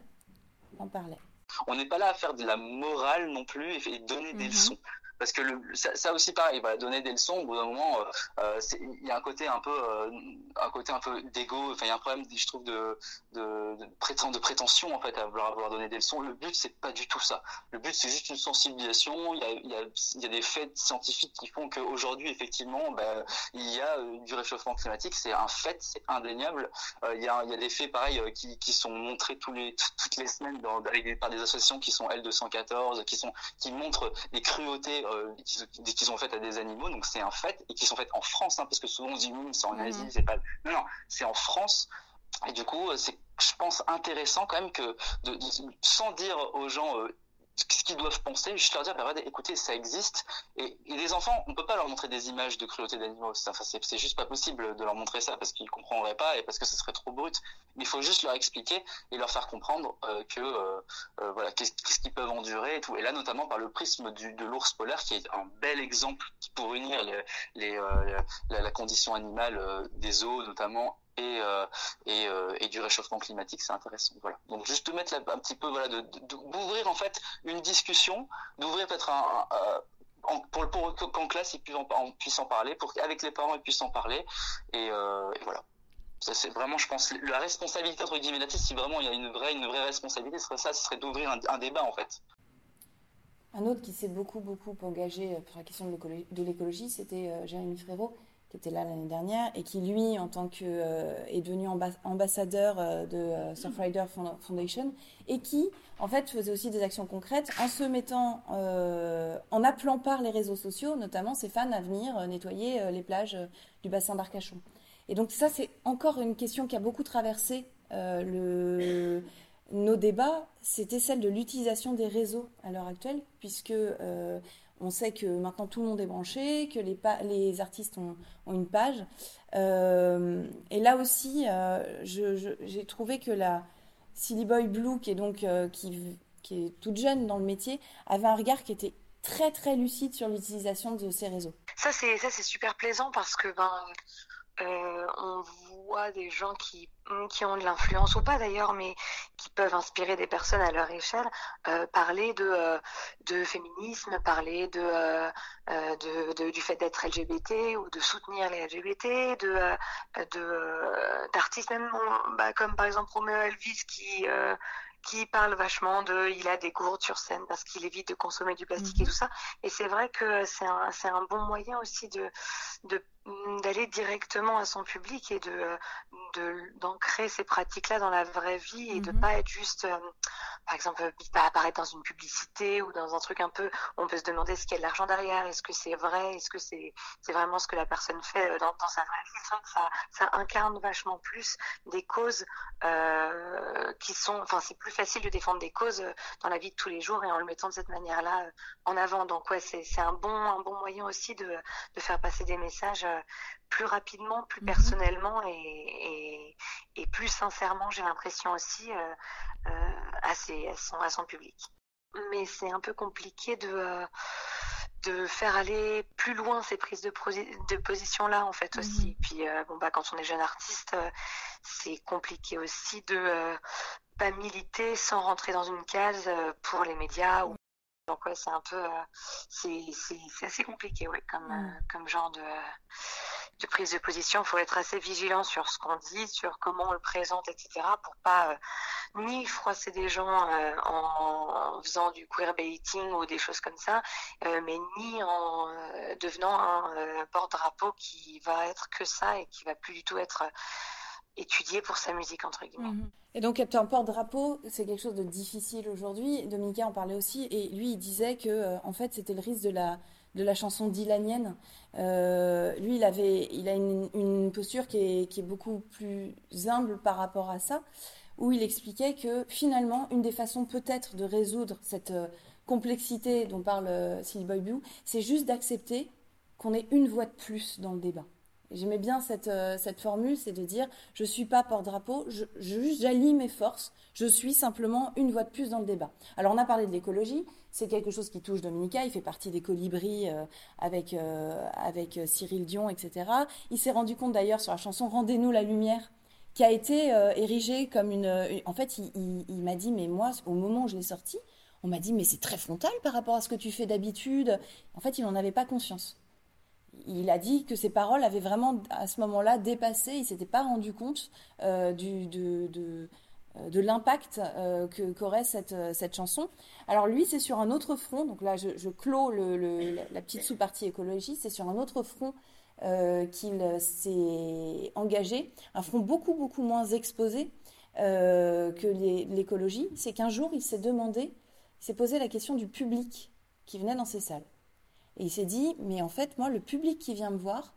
en parlait. On n'est pas là à faire de la morale non plus et, donner des mhm. leçons parce que le, ça, aussi pareil donner des leçons. Au bout d'un moment euh, euh il y a un côté un peu euh, un côté un peu d'égo enfin il y a un problème je trouve de de, prétention en fait à vouloir avoir donné des leçons. Le but c'est pas du tout ça. Le but c'est juste une sensibilisation. Il y a, des faits scientifiques qui font qu'aujourd'hui effectivement ben, il y a du réchauffement climatique. C'est un fait c'est indéniable. Il y a des faits pareils qui, sont montrés tous les toutes les semaines par des associations qui sont L214 qui sont qui montrent les cruautés euh, qui, sont faites à des animaux, donc c'est un fait, et qui sont faites en France, hein, parce que souvent on se dit oui, c'est en mhm. Asie, c'est pas. Non, non, c'est en France. Et du coup, c'est, je pense, intéressant quand même que, de, sans dire aux gens, euh, ce qu'ils doivent penser, juste leur dire, bah, écoutez, ça existe. Et, les enfants, on peut pas leur montrer des images de cruauté d'animaux. C'est juste pas possible de leur montrer ça parce qu'ils comprendraient pas et parce que ce serait trop brut. Il faut juste leur expliquer et leur faire comprendre euh, que euh, euh, voilà, qu'est-ce qu'ils peuvent endurer et tout. Et là, notamment par le prisme du, de l'ours polaire, qui est un bel exemple pour unir les, la, la, condition animale des eaux, notamment et, euh, euh, et, du réchauffement climatique, c'est intéressant. Voilà. Donc juste de mettre un petit peu, voilà, d'ouvrir en fait une discussion, d'ouvrir peut-être un, un pour, pour qu'en classe ils puissent en, en, parler, pour qu'avec les parents ils puissent en parler, et, euh, voilà. C'est vraiment, je pense, la responsabilité entre guillemets si vraiment il y a une vraie, une vraie responsabilité, ce serait ça, ce serait d'ouvrir un, débat en fait. Un autre qui s'est beaucoup beaucoup engagé pour la question de l'écologie, c'était Jérémy Frérot qui était là l'année dernière et qui lui, en tant que euh, est devenu ambassadeur euh, de euh, Surfrider Foundation et qui, en fait, faisait aussi des actions concrètes en se mettant, en appelant par les réseaux sociaux, notamment ses fans à venir nettoyer les plages du bassin d'Arcachon. Et donc ça, c'est encore une question qui a beaucoup traversé nos débats. C'était celle de l'utilisation des réseaux à l'heure actuelle, puisque on sait que maintenant tout le monde est branché, que les, artistes ont, une page. Euh, et là aussi, euh, j'ai trouvé que la Silly Boy Blue, qui est donc euh, qui, est toute jeune dans le métier, avait un regard qui était très très lucide sur l'utilisation de ces réseaux. Ça c'est ça c'est super plaisant parce que ben on voit des gens qui, qui ont de l'influence ou pas d'ailleurs, mais qui peuvent inspirer des personnes à leur échelle, euh, parler de, euh, de féminisme, parler de, euh, de, du fait d'être LGBT ou de soutenir les LGBT, de, de d'artistes même bah, comme par exemple Romeo Elvis qui qui parle vachement de il a des gourdes sur scène parce qu'il évite de consommer du plastique et mhm. tout ça. Et c'est vrai que c'est un, c'est un bon moyen aussi de, de d'aller directement à son public et de d'ancrer ces pratiques-là dans la vraie vie et de mhm. pas être juste, euh, par exemple, pas apparaître dans une publicité ou dans un truc un peu, on peut se demander ce qu'il y a de l'argent derrière, est-ce que c'est vrai, est-ce que c'est c'est vraiment ce que la personne fait euh, dans, dans sa vraie vie. ça, ça incarne vachement plus des causes euh, qui sont, enfin, c'est plus facile de défendre des causes dans la vie de tous les jours et en le mettant de cette manière-là en avant. Donc ouais, c'est c'est un bon un bon moyen aussi de de faire passer des messages plus rapidement, plus mhm. personnellement et, et, plus sincèrement, j'ai l'impression aussi, euh, euh, à, son, à son public. Mais c'est un peu compliqué de, euh, de faire aller plus loin ces prises de, de position là en fait aussi. Mhm. Puis bon bah quand on est jeune artiste, c'est compliqué aussi de pas militer sans rentrer dans une case pour les médias. Ou... Donc ouais, c'est un peu, c'est assez compliqué ouais, comme, mhm. comme genre de de prise de position, il faut être assez vigilant sur ce qu'on dit, sur comment on le présente, etc., pour pas euh, ni froisser des gens euh, en, faisant du queerbaiting ou des choses comme ça, euh, mais ni en devenant un porte-drapeau qui va être que ça et qui va plus du tout être étudié pour sa musique entre guillemets. Mhm. Et donc être un porte-drapeau, c'est quelque chose de difficile aujourd'hui. Dominica en parlait aussi et lui il disait que en fait c'était le risque de la de la chanson dylanienne. Euh, lui, il, avait, il a une, posture qui est, beaucoup plus humble par rapport à ça, où il expliquait que finalement, une des façons peut-être de résoudre cette euh, complexité dont parle euh, Silly Boy Blue, c'est juste d'accepter qu'on ait une voix de plus dans le débat. J'aimais bien cette, euh, cette formule, c'est de dire je suis pas porte-drapeau, j'allie mes forces, je suis simplement une voix de plus dans le débat. Alors on a parlé de l'écologie, c'est quelque chose qui touche Dominica, il fait partie des colibris euh, avec, euh, avec Cyril Dion, etc. Il s'est rendu compte d'ailleurs sur la chanson Rendez-nous la lumière, qui a été érigée comme une, En fait, il, il m'a dit, mais moi, au moment où je l'ai sorti, on m'a dit, mais c'est très frontal par rapport à ce que tu fais d'habitude. En fait, il n'en avait pas conscience il a dit que ses paroles avaient vraiment à ce moment-là dépassé, il s'était pas rendu compte euh, du, de, de, euh, l'impact euh, qu'aurait cette, cette chanson. Alors lui, c'est sur un autre front, donc là je, je clôt la petite sous-partie écologie, c'est sur un autre front qu'il s'est engagé, un front beaucoup beaucoup moins exposé que l'écologie, c'est qu'un jour il s'est demandé, il s'est posé la question du public qui venait dans ces salles. Et il s'est dit, mais en fait, moi, le public qui vient me voir,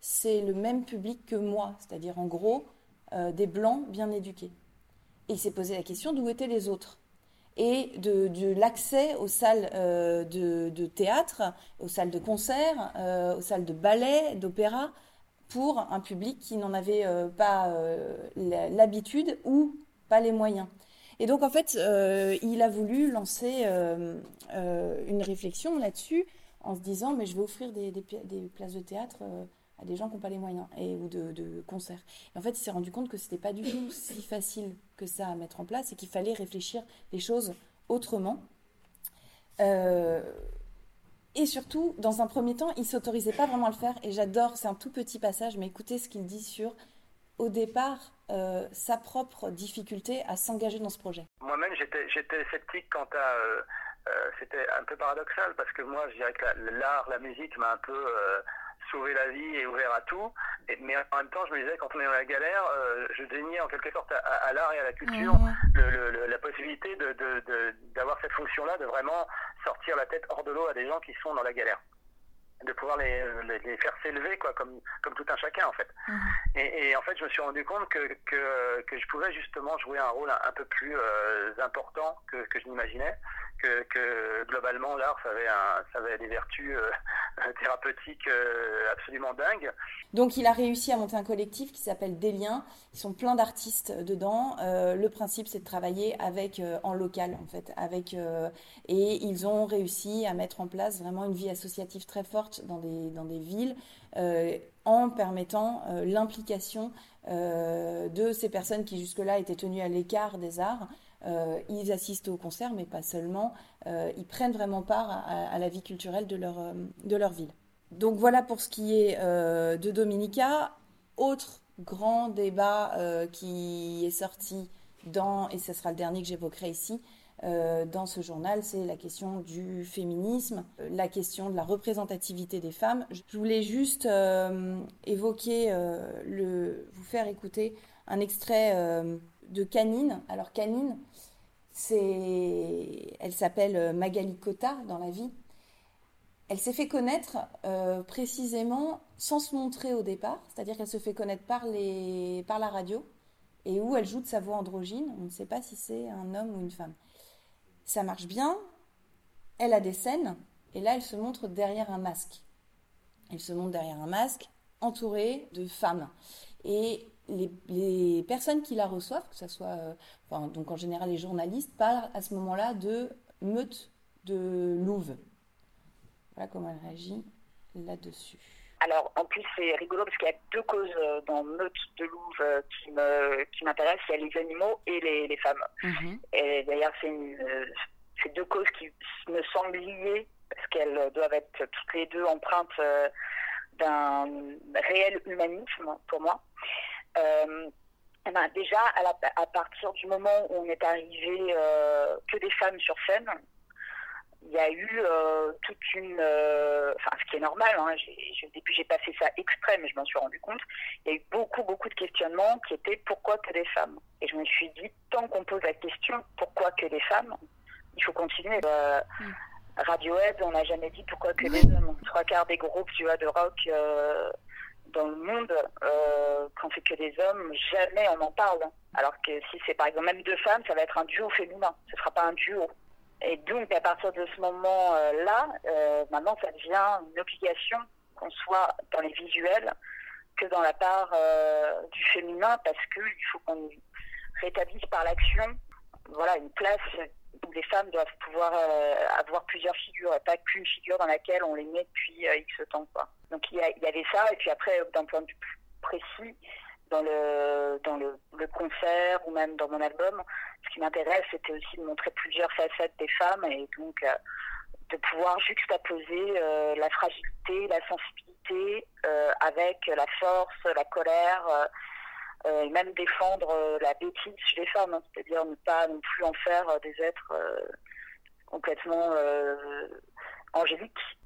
c'est le même public que moi, c'est-à-dire en gros euh, des blancs bien éduqués. Et il s'est posé la question d'où étaient les autres et de, l'accès aux salles euh, de, théâtre, aux salles de concert, euh, aux salles de ballet, d'opéra, pour un public qui n'en avait pas l'habitude ou pas les moyens. Et donc en fait, il a voulu lancer une réflexion là-dessus en se disant mais je vais offrir des, places de théâtre euh, à des gens qui n'ont pas les moyens et ou de, de concerts. Et en fait, il s'est rendu compte que c'était pas du tout [COUGHS] si facile que ça à mettre en place et qu'il fallait réfléchir les choses autrement. Euh, et surtout, dans un premier temps, il s'autorisait pas vraiment à le faire. Et j'adore, c'est un tout petit passage, mais écoutez ce qu'il dit sur, au départ, euh, sa propre difficulté à s'engager dans ce projet. Moi-même, j'étais sceptique quant à euh, c'était un peu paradoxal parce que moi, je dirais que l'art, la, musique m'a un peu euh, sauvé la vie et ouvert à tout. mais en même temps, je me disais, quand on est dans la galère, euh, je déniais en quelque sorte à, l'art et à la culture le, la possibilité d'avoir de, cette fonction-là, de vraiment sortir la tête hors de l'eau à des gens qui sont dans la galère de pouvoir les, les, faire s'élever quoi comme comme tout un chacun en fait et, et, en fait je me suis rendu compte que, que, que je pouvais justement jouer un rôle un, peu plus important que, que je n'imaginais que, globalement l'art ça avait, ça avait des vertus euh, [LAUGHS] thérapeutiques euh, absolument dingues. Donc il a réussi à monter un collectif qui s'appelle Des Liens. Ils sont plein d'artistes dedans. Euh, le principe c'est de travailler avec en local en fait, avec et ils ont réussi à mettre en place vraiment une vie associative très forte dans des dans des villes en permettant l'implication de ces personnes qui jusque-là étaient tenues à l'écart des arts euh, ils assistent au concert, mais pas seulement. Euh, ils prennent vraiment part à, la vie culturelle de leur, euh, de leur ville. Donc voilà pour ce qui est de Dominica. Autre grand débat qui est sorti dans, et ce sera le dernier que j'évoquerai ici, dans ce journal, c'est la question du féminisme, la question de la représentativité des femmes. Je voulais juste évoquer, le, vous faire écouter un extrait de Canine. Alors Canine, elle s'appelle euh, Magali Cota dans la vie. Elle s'est fait connaître euh, précisément sans se montrer au départ, c'est-à-dire qu'elle se fait connaître par, par la radio et où elle joue de sa voix androgyne. On ne sait pas si c'est un homme ou une femme. Ça marche bien. Elle a des scènes et là elle se montre derrière un masque. Elle se montre derrière un masque entourée de femmes. Et les, personnes qui la reçoivent, que ce soit, euh, donc en général les journalistes, parlent à ce moment-là de meute de louve. Voilà comment elle réagit là-dessus. Alors, en plus, c'est rigolo parce qu'il y a deux causes euh, dans meute de louve euh, qui, me, qui m'intéressent. Il y a les animaux et les, femmes. Mhm. Et d'ailleurs, c'est, c'est deux causes qui me semblent liées parce qu'elles doivent être toutes les deux empreintes d'un réel humanisme pour moi. Euh, eh ben, déjà, à, partir du moment où on est arrivé euh, que des femmes sur scène, il y a eu euh, toute une... Enfin, ce qui est normal, hein, depuis j'ai passé ça extrême et je m'en suis rendu compte, il y a eu beaucoup, beaucoup de questionnements qui étaient pourquoi que des femmes? Et je me suis dit, tant qu'on pose la question pourquoi que des femmes, il faut continuer. Mm. Radiohead, on n'a jamais dit pourquoi que des hommes. Trois quarts des groupes tu vois, de rock dans le monde, euh, quand c'est que des hommes, jamais on en parle. Alors que si c'est par exemple même deux femmes, ça va être un duo féminin, ce ne sera pas un duo. Et donc à partir de ce moment-là, euh, maintenant ça devient une obligation qu'on soit dans les visuels que dans la part du féminin parce qu'il faut qu'on rétablisse par l'action voilà, une place où les femmes doivent pouvoir avoir plusieurs figures, et pas qu'une figure dans laquelle on les met depuis X temps. Quoi. Donc il y, y avait ça, et puis après, d'un point de vue précis, dans le dans le, le, concert ou même dans mon album. Ce qui m'intéresse, c'était aussi de montrer plusieurs facettes des femmes et donc euh, de pouvoir juxtaposer euh, la fragilité, la sensibilité euh, avec la force, la colère, et même défendre la bêtise chez les femmes, hein. c'est-à-dire ne pas non plus en faire des êtres complètement angéliques,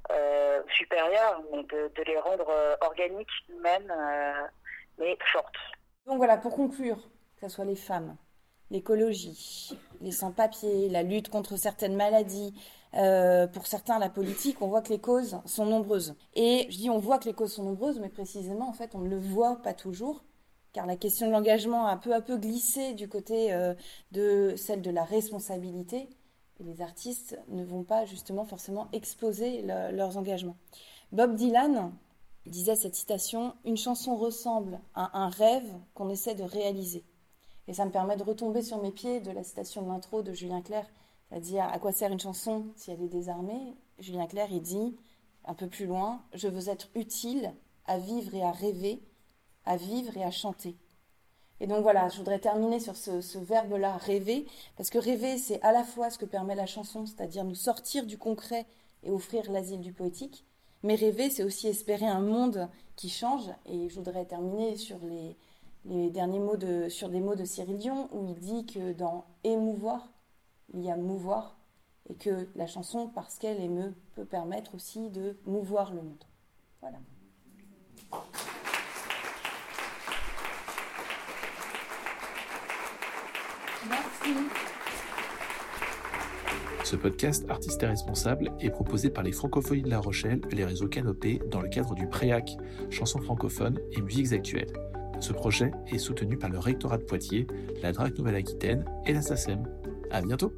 supérieurs, mais de, de, les rendre organiques, humaines Donc voilà, pour conclure, que ce soit les femmes, l'écologie, les sans-papiers, la lutte contre certaines maladies, euh, pour certains la politique, on voit que les causes sont nombreuses. Et je dis on voit que les causes sont nombreuses, mais précisément en fait on ne le voit pas toujours, car la question de l'engagement a peu à peu glissé du côté euh, de celle de la responsabilité. Et les artistes ne vont pas justement forcément exposer leurs engagements. Bob Dylan, disait cette citation, Une chanson ressemble à un rêve qu'on essaie de réaliser. Et ça me permet de retomber sur mes pieds de la citation de l'intro de Julien Clerc, c'est-à-dire à quoi sert une chanson si elle est désarmée? Julien Clerc, il dit, un peu plus loin, Je veux être utile à vivre et à rêver, à vivre et à chanter. Et donc voilà, je voudrais terminer sur ce, ce verbe-là, rêver, parce que rêver, c'est à la fois ce que permet la chanson, c'est-à-dire nous sortir du concret et offrir l'asile du poétique, mais rêver, c'est aussi espérer un monde qui change. Et je voudrais terminer sur les, derniers mots de, sur des mots de Cyril Dion, où il dit que dans émouvoir, il y a mouvoir, et que la chanson, parce qu'elle émeut, peut permettre aussi de mouvoir le monde. Voilà. Merci. Ce podcast Artistes et Responsables est proposé par les Francophonies de La Rochelle et les réseaux Canopé dans le cadre du PREAC, chansons francophones et musiques actuelles. Ce projet est soutenu par le rectorat de Poitiers, la DRAC Nouvelle-Aquitaine et la SACEM. À bientôt!